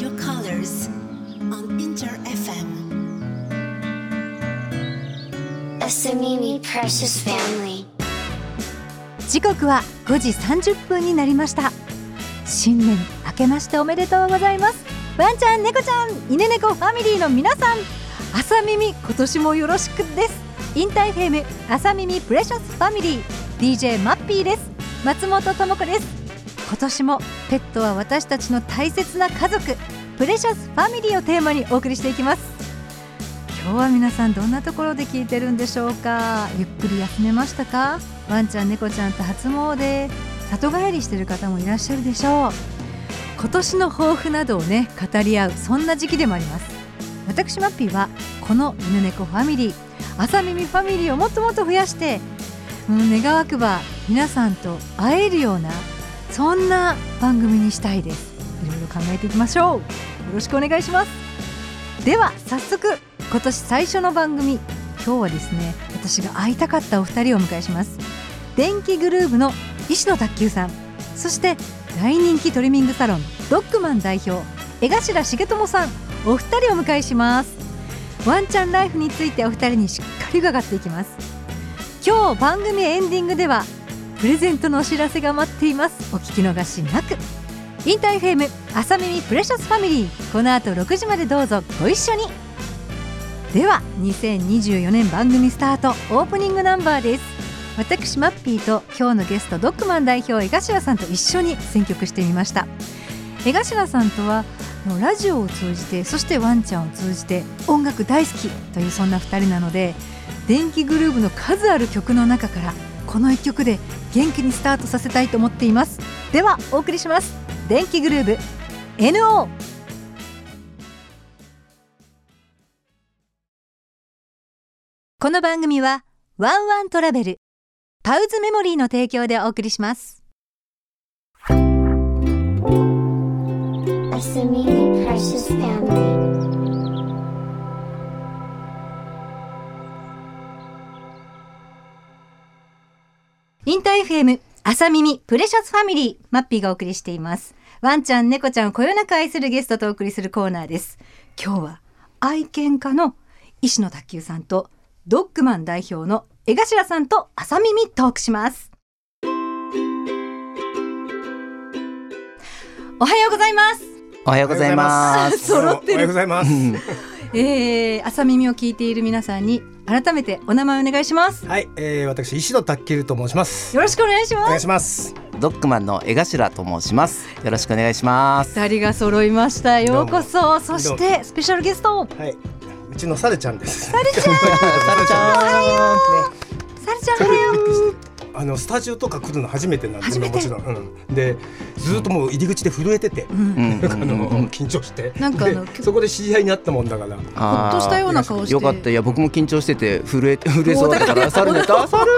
your colors on Inter FM. Asamimi Precious Family. 時刻は5時30分になりました。新年明けましておめでとうございます。ワンちゃん猫ちゃん犬猫ファミリーの皆さん。朝耳今年もよろしくです。インターフェム朝耳プレシャスファミリー。DJ マッピーです。松本智子です今年もペットは私たちの大切な家族プレシャスファミリーをテーマにお送りしていきます。今日は皆さんどんなところで聞いてるんでしょうか？ゆっくり休めましたか？ワンちゃん猫ちゃんと初詣。里帰りしてる方もいらっしゃるでしょう。今年の抱負などをね語り合うそんな時期でもあります。私マッピーはこの犬猫ファミリー。朝耳ファミリーをもっともっと増やして、うん、願わくば皆さんと会えるようなそんな番組にしたいです。いろいろ考えていきましょう。よろしくお願いします。では早速今年最初の番組。今日はですね私が会いたかったお二人をお迎えします。電気グルーヴの石野卓球さん。そして大人気トリミングサロンドッグマン代表江頭重友さん。お二人をお迎えします。ワンちゃんライフについてお二人にしっかり伺っていきます。今日番組エンディングではプレゼントのお知らせが待っています。お聞き逃しなく。インターフェーム朝耳プレシャスファミリー。この後6時までどうぞ。ご一緒に。では2024年番組スタート。オープニングナンバーです。私マッピーと今日のゲストドッグマン代表江頭さんと一緒に選曲してみました。江頭さんとはラジオを通じてそしてワンちゃんを通じて音楽大好きというそんな2人なので電気グルーヴの数ある曲の中からこの1曲で元気にスタートさせたいと思っています。ではお送りします。電気グルーヴ NO この番組はワンワントラベル。パウズメモリーの提供でお送りします。Asamimi Precious Family. インター FM 朝耳プレシャスファミリーマッピーがお送りしています。ワンちゃん猫ちゃんをこよなく愛するゲストとお送りするコーナーです。今日は愛犬家の石野卓球さんとドッグマン代表の江頭さんと朝耳トークします。おはようございます。おはようございます。揃ってるおはようございます。えー、朝耳を聞いている皆さんに改めてお名前お願いします。はい、えー、私石野卓球と申します。よろしくお願いします。お願いします。ドッグマンの江頭と申します。よろしくお願いします。二人が揃いました。ようこそ。そしてスペシャルゲスト、はい、うちのサルちゃんです。サルちゃん。サルちゃサルちゃんおはよう。あのスタジオとか来るの初めてなんです初めて？もちろん。うん、で、ずっともう入り口で震えてて、うんん。なんかあのうん緊張して、なんかあのでそこで知り合いになったもんだから。ほっとしたような顔してよかった。いや僕も緊張してて震えて 震えそうだからサルネタサル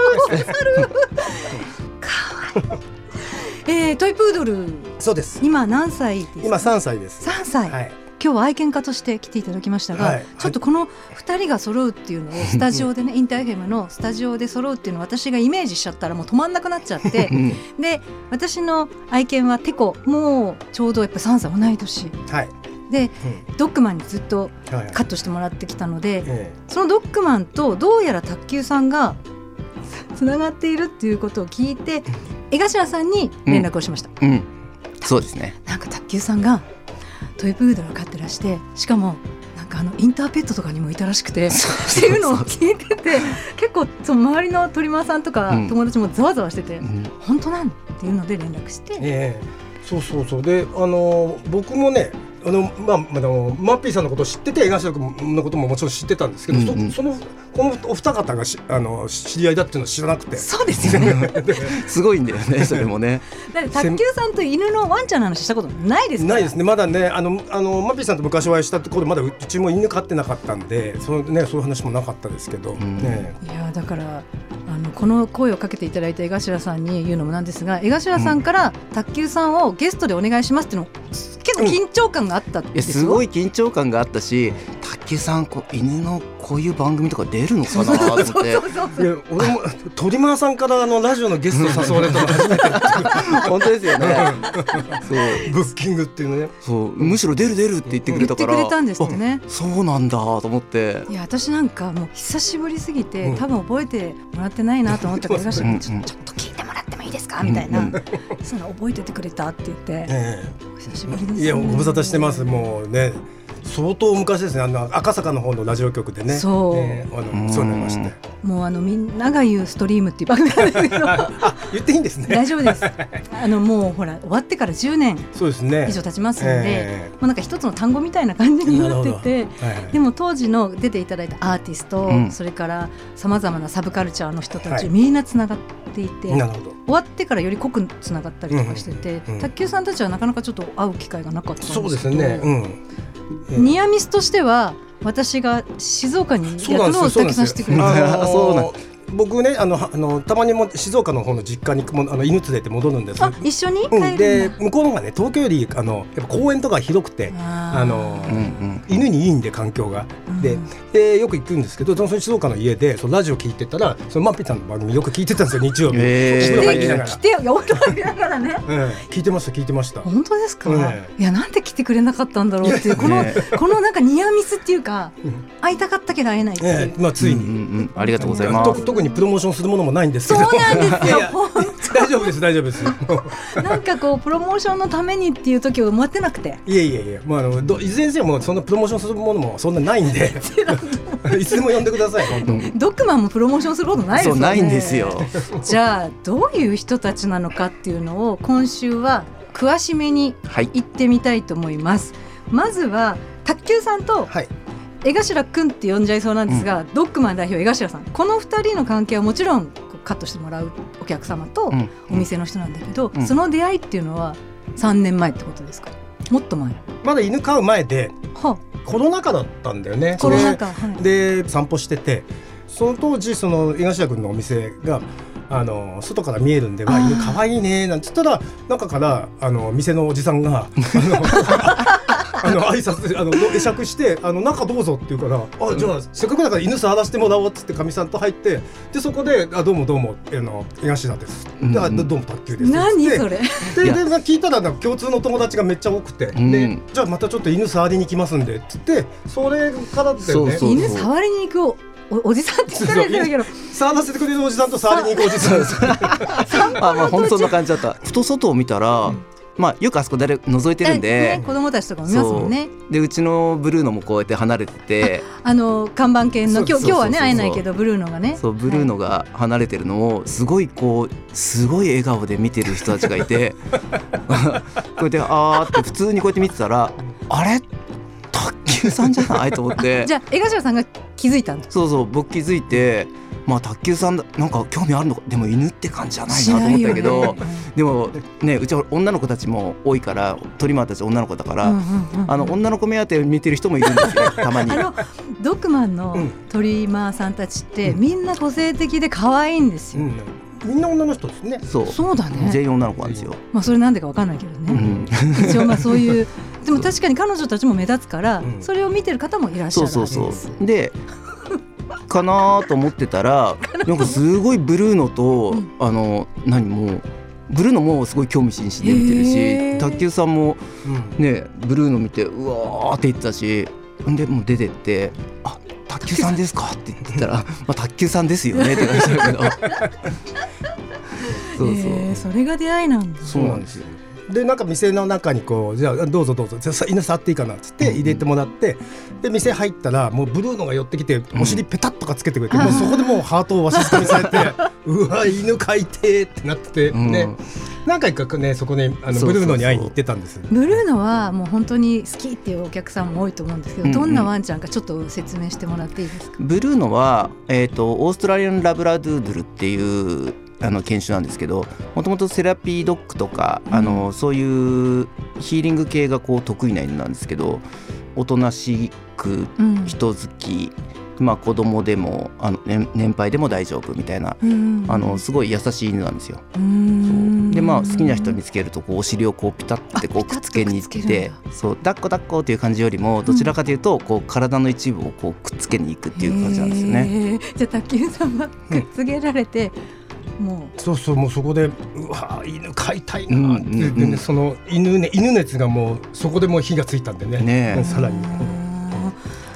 えー、トイプードルそうです。今何歳ですか？今三歳です。三歳。はい。今日は愛犬家として来ていただきましたが、はいちょっとこの二人が揃うっていうのをスタジオでねインターフェムのスタジオで揃うっていうのを私がイメージしちゃったらもう止まんなくなっちゃってうんで私の愛犬はテコもうちょうどやっぱ3歳同い年はい。でドッグマンにずっとうん。はい。カットしてもらってきたのでえそのドッグマンとどうやら卓球さんが つながっているっていうことを聞いて江頭さんに連絡をしました、うん。そうですね。なんか卓球さんがトイプードルを飼ってらしてしかもなんかあのインターペットとかにもいたらしくてっていうのを聞いてて結構その周りのトリマーさんとかうん。友達もざわざわしてて、うん。本当なん？っていうので連絡して、ええ。そうそうそう。であの僕もねあのまああのマッピーさんのことを知ってて江頭君のことももちろん知ってたんですけど、うんうんそそのこのお二方がしあの知り合いだっていうのを知らなくて。そうですよね。すごいんだよねそれもね。だって卓球さんと犬のワンちゃんの話したことないですないですね。まだねあのあのマッピーさんと昔お会いしたところまだうちも犬飼ってなかったんでそのねそういう話もなかったですけど、んね。いやだからあのこの声をかけていただいた江頭さんに言うのもなんですが江頭さんから卓球さんをゲストでお願いしますっていうの結構緊張感があったすよ？すごい緊張感があったし卓球さんこう犬のこういう番組とか出るのかなと思って。いや俺も鳥間さんからあのラジオのゲスト誘われたの初めて。本当ですよね。そう。ブッキングっていうのね。そうむしろ出る出るって言ってくれたから言ってくれたんですってね。あそうなんだと思って。いや私なんかもう久しぶりすぎて、うん。多分覚えてもらってないなと思ったからちょっと聞いいいですか？みたいな、そんな覚えててくれたって言って、えお久しぶりです、えいやご無沙汰してます。もうね相当昔ですね。あの赤坂の方のラジオ局でね。そう。ええあうんのそうなりましてもうあのみんなが言うストリームっていう番組なんですけど あ言っていいんですね。大丈夫です。あのもうほら終わってから10年そうですね。以上経ちますので、えもうなんか一つの単語みたいな感じになっててえはいでも当時の出ていただいたアーティスト、うん。それからさまざまなサブカルチャーの人たち、はい。みんなつながっていてなるほど。終わってからより濃くつながったりとかしてて、うんうん卓球さんたちはなかなかちょっと会う機会がなかったんですけど。そうですね。うん。ええニアミスとしては私が静岡にやったですよそうなんですのをさんしてくれよ。たあそうなんの僕ねあのはあのたまにも静岡の方の実家にもあの犬連れて戻るんです。あ一緒に？帰うん、でだ、向こうの方がね東京よりあのやっぱ公園とか広くてあのうんうん犬にいいんで環境が。でうん。でよく行くんですけどその静岡の家でそのラジオ聞いてたらそのマッピーさんの番組よく聞いてたんですよ日曜日。へー。お風呂入りながら。来てよお風呂入りながらね。うん。聞いてました聞いてました。本当ですか、えいやなんで来てくれなかったんだろうっていうこの、ねこのなんかニアミスっていうかうん。会いたかったけど会えないっていう、ええ。まあついに、うんうんうん。ありがとうございますにプロモーションするものもないんですけそうど。なんですよ。大丈夫です大丈夫です。なんかこうプロモーションのためにっていう時を待ってなくて。いやいやいや、まあ、あのどいずれにせよもうそんなプロモーションするものもそんなないんで。いつでも呼んでください本当に。ドッグマンもプロモーションすることないで。すよねそうないんですよ。じゃあどういう人たちなのかっていうのを今週は詳しめにはい。行ってみたいと思います。まずは卓球さんとはい江頭くんって呼んじゃいそうなんですが、ドッグマン代表江頭さん。この二人の関係はもちろんカットしてもらうお客様とうん。お店の人なんだけど、うん。その出会いっていうのは3年前ってことですか？もっと前。まだ犬飼う前では。コロナ禍だったんだよね。コロナ禍、はい、でで散歩しててその当時その江頭君のお店があの外から見えるんで「わ犬かわいいね」なんて言ったら中からあの店のおじさんがあの あの挨拶あの会釈してあの中どうぞって言うから「あじゃあせっかくだから犬触らせてもらおう」っつってかみさんと入ってでそこで「あどうもどうもあの江頭です」うんであどどうも卓球です」何つってそれ？でで聞いたらなんか共通の友達がめっちゃ多くて、うん。でじゃあまたちょっと犬触りに行きますんでっつってそれからだよね。そうそう犬触りに行くおおおじさんって言ったらけど。触らせてくれるおじさんと触りに行くおじさんです。あまあ本当そんな感じだった。ふと外を見たら、まあよくあそこ誰覗いてるんで。ね、子供たちとかも見ますもんね。でうちのブルーノもこうやって離れてて。あの看板犬の今日今日はね会えないけどブルーノがね。そうブルーノが離れてるのをすごいこうすごい笑顔で見てる人たちがいて。こうやってあーって普通にこうやって見てたらあれ？卓球さんじゃない？と思って。じゃあ江頭さんが気づいたんですそうそう僕気づいてまあ卓球さんだなんか興味あるのかでも犬って感じじゃないなと思ったけど、でもねうちは女の子たちも多いからトリマーたち女の子だから、あの女の子目当てを見てる人もいるんですよ たまに。あ。のドッグマンのうんトリマーさんたちって、うん。みんな個性的で可愛いんですよ、うん。みんな女の人ですね。そう。そうだね。全員女の子なんですよ。まあそれなんでかわかんないけどね、うん、一応まあそういうでも確かに彼女たちも目立つから、うん。それを見てる方もいらっしゃそうるはずです。そうそう。でかなと思ってたらなんかすごいブルーノと、うん。あの何もうブルーノもすごい興味津々で見てるし卓球さんもうん。ねブルーノ見てうわーって言ってたしんでもう出てって「あ卓球さんですか?」って言ってたら「まあ卓球さんですよね」って感じだけど。そうそう、えーそれが出会いなんだ。そうなんですよでなんか店の中にこうじゃあどうぞどうぞ。じゃあさ犬触っていいかなっつって入れてもらって、で店入ったらもうブルーノが寄ってきてお尻ペタッとかつけてくれて、もうそこでもうハートをわしづかみされて うわ犬飼いてーってなってて、うん。ね。何回かねそこねあのブルーノに会いに行ってたんです。ブルーノはもう本当に好きっていうお客さんも多いと思うんですけど、うんうん。どんなワンちゃんかちょっと説明してもらっていいですか？ブルーノは、えー、とオーストラリアン・ラブラドゥードゥルっていうあの犬種なんですけどもともとセラピードッグとか、あのそういうヒーリング系がこう得意な犬なんですけどおとなしくうん人好きまあ、子供でもあの年年配でも大丈夫みたいなうんあのすごい優しい犬なんですよ。うん。でまあ好きな人見つけるとこうお尻をこうピタッてこうくっつけに行ってそう抱っこ抱っこっていう感じよりもどちらかというとこう体の一部をこうくっつけに行くっていう感じなんですよね。じゃあ卓球さんはくっつけられて、もそうそうもうそこでうわ犬飼いたいなって、うんうんうん。でねその犬ね犬熱がもうそこでもう火がついたんでねねさらに。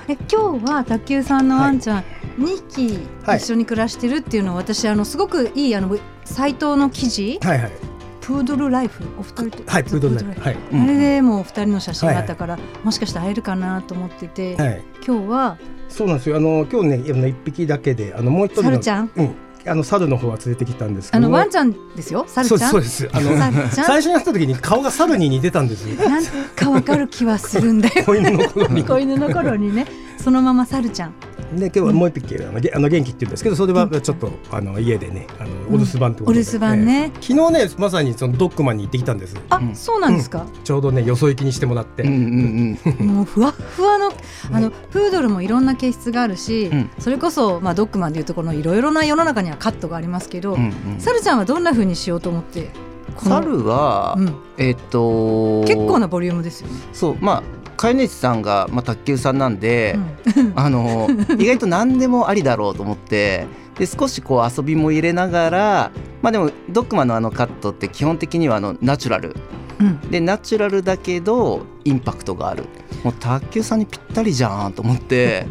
え今日は卓球さんのワンちゃん、2匹はい。一緒に暮らしてるっていうのを私あのすごくいいあのサイトの記事はいはい。プードルライフお二人と。はいプードルライフ。はい。うんあれでもう二人の写真があったから、もしかして会えるかなと思ってて、はい。今日は？そうなんですよ。あの今日ねあの一匹だけであのもう一人のサルちゃん？うんあの猿の方は連れてきたんですけど。もあのワンちゃんですよ？サルそうちゃんそうです。あの最初に会った時に顔が猿に似てたんですよ。なんかわかる気はするんだよ子犬の頃に。子犬の頃にね。そのままサルちゃんで今日はもう一匹あのげあの元気って言うんですけどそれはちょっとあの家でねあのお留守番ってことで、お留守番ね。ええ。昨日ねまさにそのドッグマンに行ってきたんです。あ、うん。そうなんですか、ちょうどねよそ行きにしてもらって、うんうんうん。もうふわっふわのあのプードルもいろんな形質があるし、うん。それこそ、まあ、ドッグマンでいうとこのいろいろな世の中にはカットがありますけど、うんうん。サルちゃんはどんな風にしようと思って猿は、うん、えっと結構なボリュームですよね。そうまあ飼い主さんが、まあ、卓球さんなんで、うん。あの意外と何でもありだろうと思ってで少しこう遊びも入れながらまあでもドッグマンのあのカットって基本的にはあのナチュラル。うん。でナチュラルだけどインパクトがある。もう卓球さんにぴったりじゃんと思って。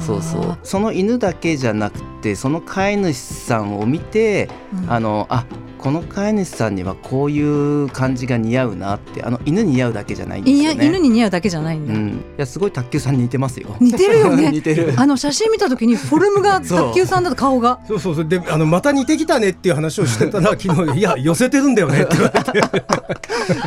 そうそう。その犬だけじゃなくてその飼い主さんを見てうん。あのあこの飼い主さんにはこういう感じが似合うなってあの犬に似合うだけじゃないんですいやよね。犬に似合うだけじゃないんだ、うん、いやすごい卓球さんに似てますよ。似てるよね 似てる。あの写真見た時にフォルムが 卓球さんだと顔がそうそうそうであのまた似てきたねっていう話をしてたら昨日 いや寄せてるんだよねって言われて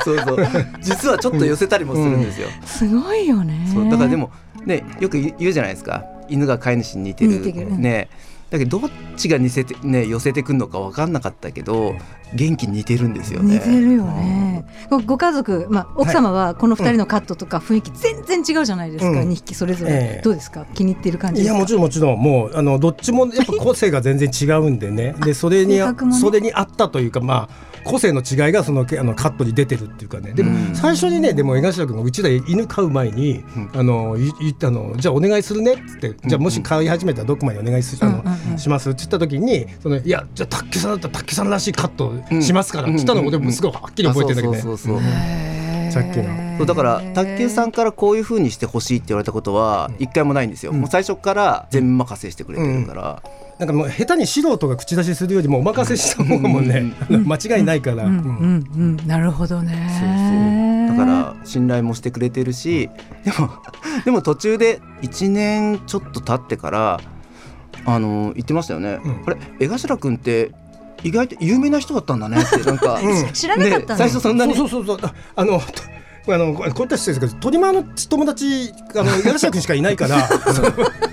そうそう。実はちょっと寄せたりもするんですよ。すごいよねそうだからでもねよく言うじゃないですか。犬が飼い主に似てる。似てるうんね。だけどどっちが似せてね寄せてくんのか分かんなかったけど元気似てるんですよね。似てるよね、ごご家族、まあ、奥様はこの二人のカットとか雰囲気全然違うじゃないですか、うん。2匹それぞれ、ええ。どうですか？気に入ってる感じいやもちろんもちろん。もうあのどっちもやっぱ個性が全然違うんでね。でそれに、ね。それに合ったというかまあ個性の違いがそのけあのカットに出てるっていうかね。でもうん。最初にねでも江頭君がうちら犬飼う前に、うん。あのい言ったのじゃあお願いするねっつってじゃあもし飼い始めたらどこまでお願いすあの、します？って言った時にそのいやじゃあ卓球さんだったら卓球さんらしいカットしますから、うんって言ったのを俺もすごいはっきり覚えてるんだけどね。さっきの。そうだから卓球さんからこういう風にしてほしいって言われたことは一回もないんですよ、うん。もう最初から全任せしてくれてるから、なんかもう下手に素人が口出しするよりもお任せした方がもうね、あの 間違いないから。うん。ううん。ん。うん。なるほどそうねそう。だから信頼もしてくれてるしでも でも途中で1年ちょっと経ってからあの言ってましたよね、うん。あれ江頭君って意外と有名な人だったんだねって なんか、うん。知らなかった最初そんなに。そうそうそうそう。ああのとあのこういった人ですけど鳥間の友達あの 江頭君しかいないから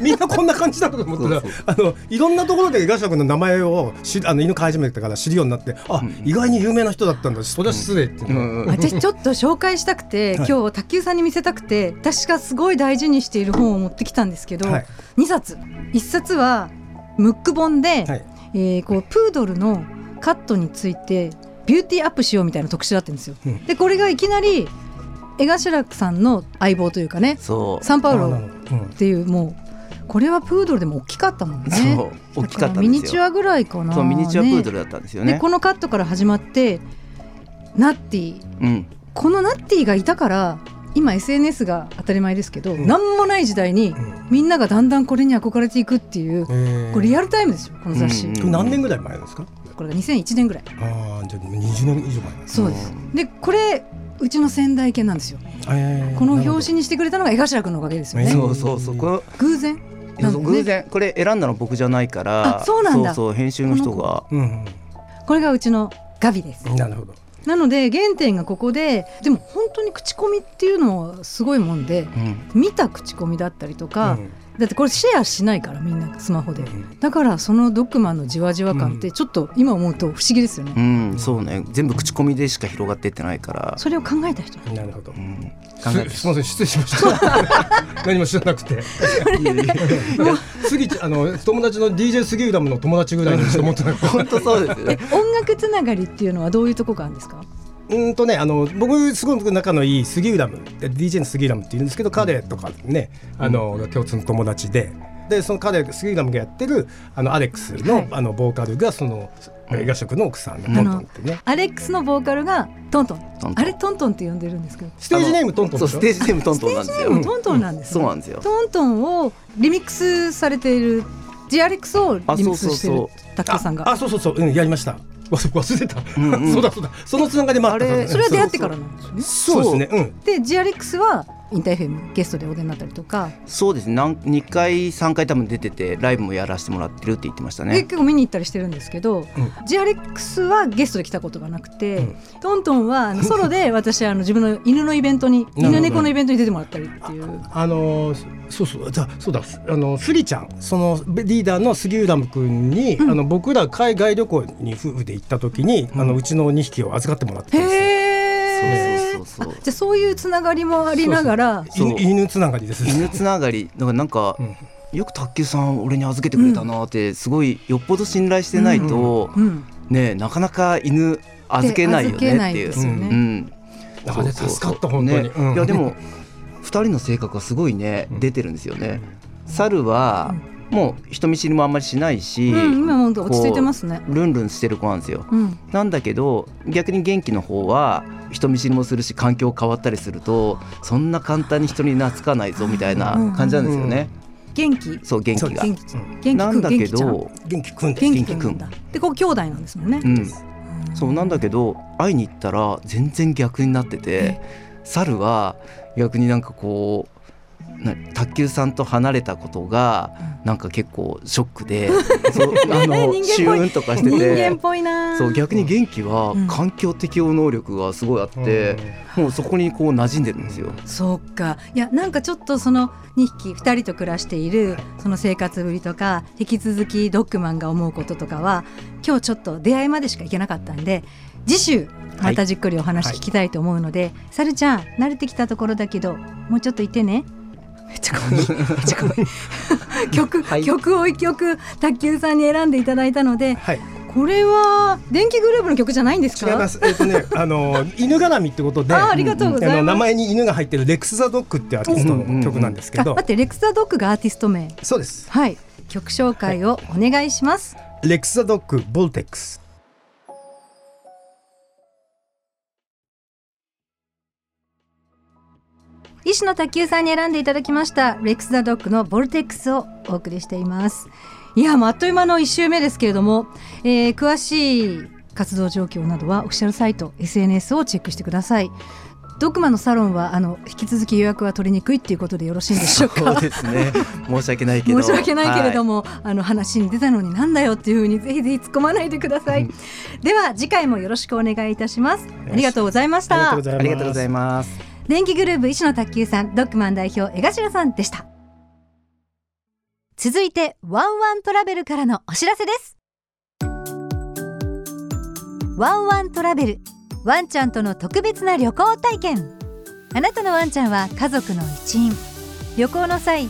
みんなこんな感じだと思ったらあのいろんなところで江頭君の名前をしあの犬飼い始めてから知るようになってあ、うん意外に有名な人だったんだ。それは失礼って。いうんうん。私ちょっと紹介したくて、はい。今日卓球さんに見せたくて私がすごい大事にしている本を持ってきたんですけど、はい。2冊。1冊はムック本で、はいえーこうプードルのカットについてビューティーアップしようみたいな特集だったんですよ。うん。でこれがいきなり江頭さんの相棒というかねそう。サンパウロっていうもうこれはプードルでも大きかったもんね。大きかったんですよ。だらミニチュアぐらいかな。そうミニチュアプードル、ルだったんですよね。でこのカットから始まってナッティ。うん。このナッティがいたから今 SNS が当たり前ですけど、うん。何もない時代にうん。みんながだんだんこれに憧れていくっていうえーこれリアルタイムですよこの雑誌、うん。これ何年ぐらい前ですか？これが2001年ぐらい。ああじゃあ20年以上前。そうです。でこれうちの仙台犬なんですよ。えーこの表紙にしてくれたのが江頭君のおかげですよね、えーそうそうそう。この偶然？ね。偶然。これ選んだの僕じゃないからあそうなんだ。そうそう編集の人が。うんこれがうちのガビです。うんなるほどなので原点がここででも本当に口コミっていうのはすごいもんでうん。見た口コミだったりとか、だってこれシェアしないからみんなスマホで。だからそのドッグマンのじわじわ感ってちょっと今思うと不思議ですよね、うんそうね。全部口コミでしか広がってってないから、それを考えた人。なるほど。うん、考えてすすみません失礼しました。何も知らなくて。いや杉ちゃんあの友達の DJ 杉浦の友達ぐらいにしか思ってなくて。本当そうです音楽つながりっていうのはどういうとこがあるんですか？うーんとねあの僕すごく仲のいい杉浦ム DJ の杉浦ムっていうんですけど彼とかねあの共通の友達で。でその彼杉浦ムがやってるあのアレックスの,、はい。あのボーカルがその映画職の奥さんのトントンってね。アレックスのボーカルがトントン。トントン。あれトントンって呼んでるんですけど。ステージネームトントンステージネームトントンなんですよ、トントンなんです、ねそうなんですよ。トントンをリミックスされているジアレックスをリミックスしてるあそう卓球さんが。ああそうそうそう、うん、やりました。わ 忘れた、んうん。そうだそうだ。そのつながりもあったあれそれは出会ってからなんですよね。そうですね。うん。でジアレックスはインターフェムゲストでお出になったりとか、そうですね。なん2回3回多分出ててライブもやらせてもらってるって言ってましたでね結構見に行ったりしてるんですけど、ん。ジアレックスはゲストで来たことがなくて、うん。トントンはソロで 私あの自分の犬のイベントに犬猫のイベントに出てもらったりっていう。あのーそうそうじゃあそうだ。あのスリちゃんそのリーダーの杉浦君に、あの僕ら海外旅行に夫婦で行った時に、あのうちの2匹を預かってもらってたんですそうそうそうじゃあそういうつながりもありながら。そう犬犬つながりです。犬つながり。だからなんか、うんよく卓球さん俺に預けてくれたなってすごいよっぽど信頼してないと、うん。ねなかなか犬預けないよねっていいう。ですよねうん助かった本当に、ねうん。いやでも2人の性格がすごいね、うん。出てるんですよね。猿は、もう人見知りもあんまりしないし、うん、今も落ち着いてますね。ルンルンしてる子なんですよ。うん。なんだけど逆に元気の方は人見知りもするし環境変わったりするとそんな簡単に人に懐かないぞみたいな感じなんですよね。元気？そう元気が。元気。うん。元気くんなんだけ元気ちゃんど、元気くん。元気くんでこう兄弟なんですもんね、うん、そうなんだけど会いに行ったら全然逆になってて猿は逆になんかこうな卓球さんと離れたことがなんか結構ショックで、そうあのシューンとかして人間てっぽいな。そう逆に元気はうん。環境適応能力がすごいあって、もうそこにこう馴染んでるんですよ。そうか。いやなんかちょっとその2匹2人と暮らしているその生活ぶりとか引き続きドッグマンが思うこととかは今日ちょっと出会いまでしか行けなかったんで次週またじっくりお話聞きたいと思うので、さるちゃん慣れてきたところだけどもうちょっといてね。めっちゃ可愛いめっちゃ可愛い 曲、はい。曲を一曲卓球さんに選んでいただいたのではい。これは電気グループの曲じゃないんですか？違います。えっ、とね あの犬絡みってことであありがとうございます。名前に犬が入ってるレックス・ザ・ドッグってアーティストの曲なんですけど、あ待ってレックス・ザ・ドッグがアーティスト名。そうです。はい。曲紹介をお願いします、レックス・ザ・ドッグボルテックス医師の卓球さんに選んでいただきましたレックス・ザ・ドッグのボルテックスをお送りしています。いやもうあっという間の1週目ですけれども、えー詳しい活動状況などはオフィシャルサイト SNS をチェックしてください。ドッグマンのサロンはあの引き続き予約は取りにくいっていうことでよろしいんでしょうか？そうですね。申し訳ないけど。申し訳ないけれども、も、あの話に出たのになんだよっていうふうにぜひぜひ突っ込まないでください、では次回もよろしくお願いいたします。ありがとうございました。ありがとうございます電気グループ医師の卓球さんドッグマン代表江頭さんでした。続いてワンワントラベルからのお知らせです。ワンワントラベルワンちゃんとの特別な旅行体験。あなたのワンちゃんは家族の一員。旅行の際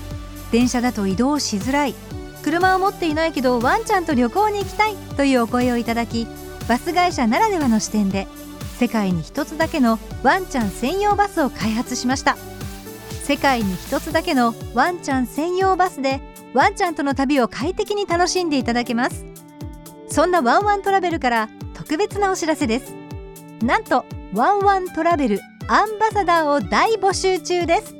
電車だと移動しづらい。車を持っていないけどワンちゃんと旅行に行きたいというお声をいただきバス会社ならではの視点で世界に一つだけのワンちゃん専用バスを開発しました。世界に一つだけのワンちゃん専用バスでワンちゃんとの旅を快適に楽しんでいただけます。そんなワンワントラベルから特別なお知らせです。なんとワンワントラベルアンバサダーを大募集中です。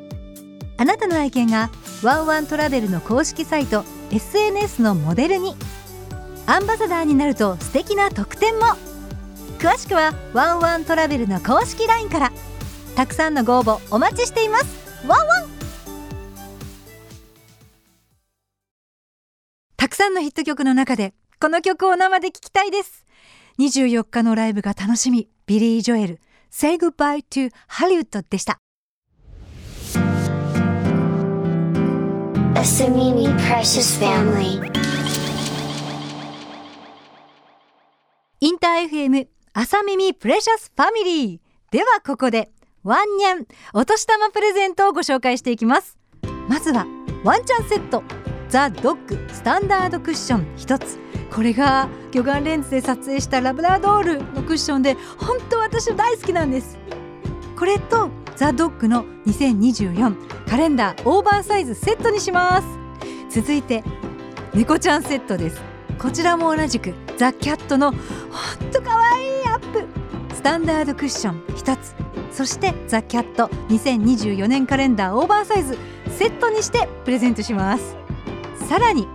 あなたの愛犬がワンワントラベルの公式サイト SNS のモデルに。アンバサダーになると素敵な特典も。詳しくはワンワントラベルの公式 LINE から。たくさんのご応募お待ちしています。ワンワン!たくさんのヒット曲の中でこの曲を生で聴きたいです。24日のライブが楽しみ。ビリー・ジョエル。Say Goodbye to Hollywood でした. InterFM 朝耳プレシャスファミリーではここでワンニャンお年玉プレゼントをご紹介していきます。まずはワンちゃんセット。ザ・ドッグスタンダードクッション。1つ。これが魚眼レンズで撮影したラブラドールのクッションで本当私大好きなんです。これとザ・ドッグの2024カレンダーオーバーサイズセットにします。続いて猫ちゃんセットです。こちらも同じくザ・キャットのほんとかわいいップ。スタンダードクッション。1つ。そして THE CAT。2024年カレンダーオーバーサイズ。セットにしてプレゼントします。さらに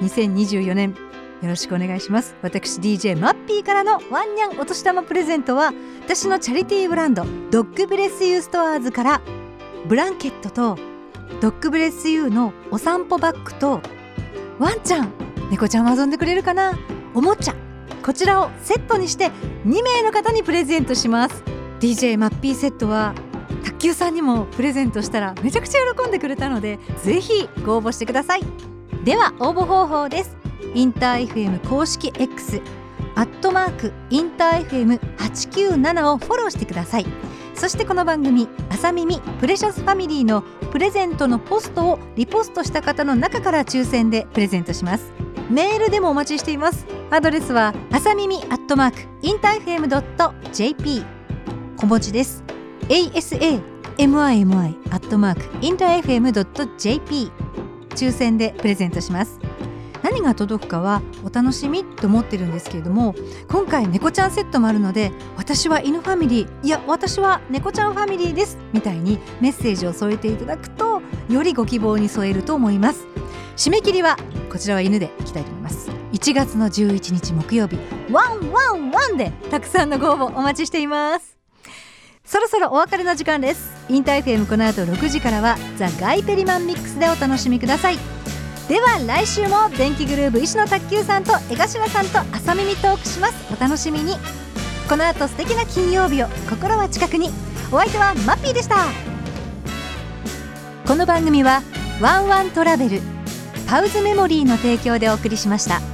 2024年。よろしくお願いします。私 DJ マッピーからのワンニャンお年玉プレゼントは私のチャリティーブランド Dog Bless You Stores からブランケットと Dog Bless You のお散歩バッグとワンちゃん猫ちゃんは遊んでくれるかな？おもちゃ。こちらをセットにして2名の方にプレゼントします。DJ マッピーセットは卓球さんにもプレゼントしたらめちゃくちゃ喜んでくれたのでぜひご応募してください。では応募方法です。インター FM 公式 X アットマークインター FM897 をフォローしてください。そしてこの番組「朝耳プレシャスファミリー」のプレゼントのポストをリポストした方の中から抽選でプレゼントします。メールでもお待ちしています。アドレスは朝耳アットマークインター FM.jp 小文字です。ASAMIMI アットマークインター FM.jp 抽選でプレゼントします。何が届くかはお楽しみと思ってるんですけれども今回猫ちゃんセットもあるので私は犬ファミリー。いや私は猫ちゃんファミリーです。みたいにメッセージを添えていただくとよりご希望に添えると思います。締め切りはこちらは犬でいきたいと思います。1月の11日木曜日ワンワンワンでたくさんのご応募お待ちしています。そろそろお別れの時間です。インター FM この後6時からはザ・ガイペリマンミックスでお楽しみください。では来週も電気グルーヴ石野卓球さんと江頭さんと朝耳トークします。お楽しみに。この後素敵な金曜日を心は近くに。お相手はマッピーでした。この番組はワンワントラベルパウズメモリーの提供でお送りしました。